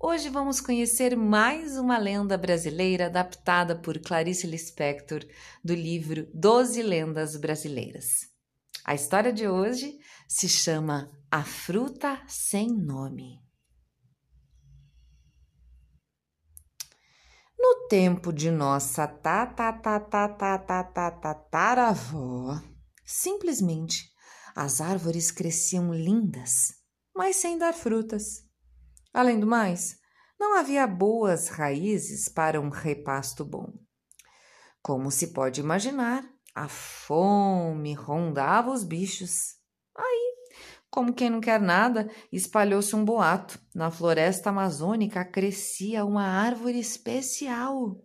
Hoje vamos conhecer mais uma lenda brasileira adaptada por Clarice Lispector do livro Doze Lendas Brasileiras. A história de hoje se chama A Fruta Sem Nome. No tempo de nossa tataravó, simplesmente as árvores cresciam lindas, mas sem dar frutas. Além do mais, não havia boas raízes para um repasto bom. Como se pode imaginar, a fome rondava os bichos. Aí, como quem não quer nada, espalhou-se um boato. Na floresta amazônica crescia uma árvore especial.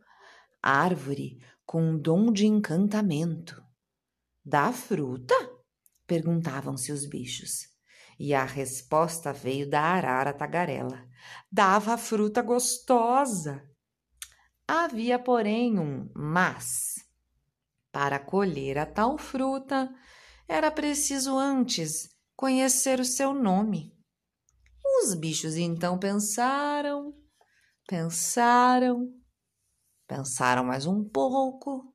Árvore com um dom de encantamento. Dá fruta? perguntavam-se os bichos. E a resposta veio da arara tagarela. Dava fruta gostosa. Havia, porém, um mas. Para colher a tal fruta, era preciso antes conhecer o seu nome. Os bichos então pensaram, pensaram, pensaram mais um pouco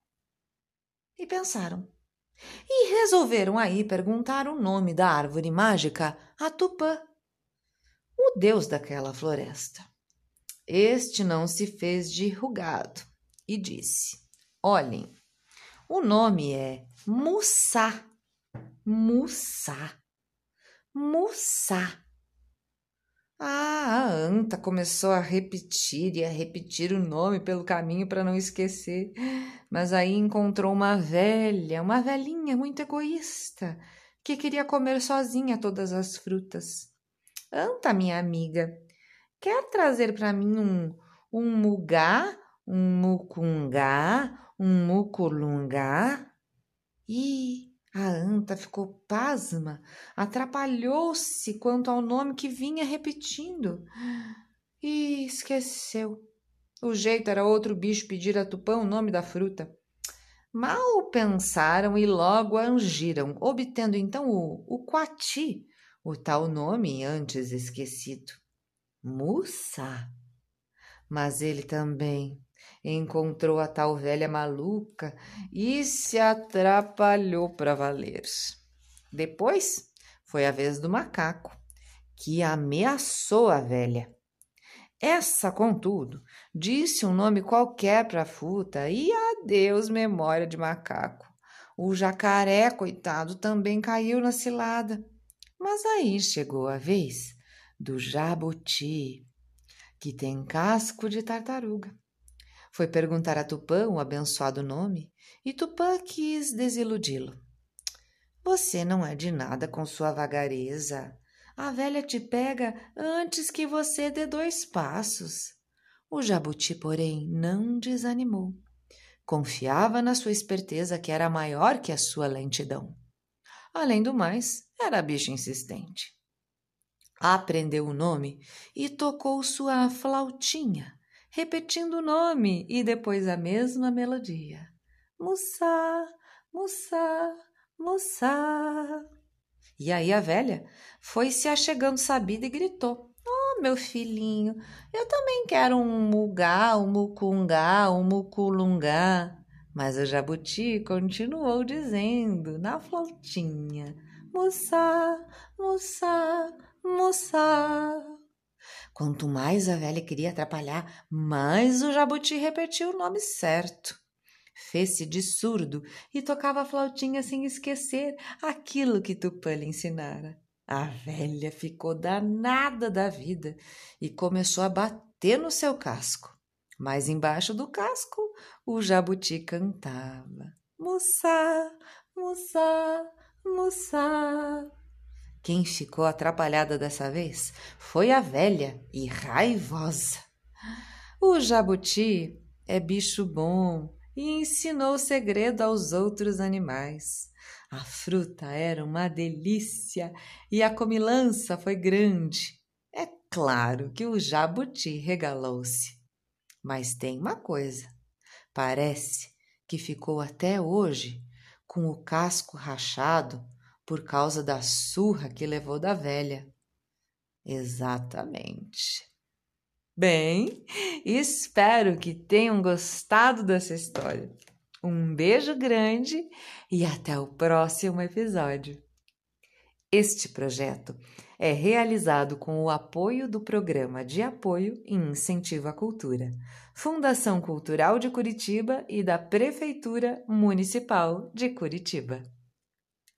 e pensaram. E resolveram aí perguntar o nome da árvore mágica a Tupã, o deus daquela floresta. Este não se fez de rugado e disse: Olhem, o nome é Mussá. Mussá. Mussá. Ah, a anta começou a repetir e a repetir o nome pelo caminho para não esquecer. Mas aí encontrou uma velha, uma velhinha muito egoísta, que queria comer sozinha todas as frutas. Anta, minha amiga, quer trazer para mim um, um mugá, um mucungá, um muculungá? Ih, a anta ficou pasma, atrapalhou-se quanto ao nome que vinha repetindo e esqueceu. O jeito era outro bicho pedir a Tupã o nome da fruta. Mal pensaram e logo angiram, obtendo então o, o Quati, o tal nome antes esquecido. Mussa! Mas ele também encontrou a tal velha maluca e se atrapalhou para valer. Depois foi a vez do macaco, que ameaçou a velha. Essa, contudo, disse um nome qualquer para a fruta e adeus memória de macaco. O jacaré, coitado, também caiu na cilada. Mas aí chegou a vez do jabuti, que tem casco de tartaruga. Foi perguntar a Tupã o abençoado nome e Tupã quis desiludi-lo. Você não é de nada com sua vagareza. A velha te pega antes que você dê dois passos. O jabuti, porém, não desanimou. Confiava na sua esperteza, que era maior que a sua lentidão. Além do mais, era bicho insistente. Aprendeu o nome e tocou sua flautinha repetindo o nome e depois a mesma melodia. Mussá, Mussá, Mussá. E aí a velha foi se achegando sabida e gritou: Oh, meu filhinho, eu também quero um mugá, um mucungá, um muculungá. Mas o jabuti continuou dizendo na flautinha: Mussá, Mussá, Mussá. Quanto mais a velha queria atrapalhar, mais o jabuti repetia o nome certo. Fez-se de surdo e tocava a flautinha sem esquecer aquilo que Tupã lhe ensinara. A velha ficou danada da vida e começou a bater no seu casco. Mas embaixo do casco, o jabuti cantava: Mussá, mussá, mussá. Quem ficou atrapalhada dessa vez foi a velha e raivosa. O jabuti é bicho bom e ensinou o segredo aos outros animais. A fruta era uma delícia e a comilança foi grande. É claro que o jabuti regalou-se. Mas tem uma coisa: parece que ficou até hoje com o casco rachado por causa da surra que levou da velha. Exatamente. Bem, espero que tenham gostado dessa história. Um beijo grande e até o próximo episódio. Este projeto é realizado com o apoio do Programa de Apoio e Incentivo à Cultura, Fundação Cultural de Curitiba e da Prefeitura Municipal de Curitiba.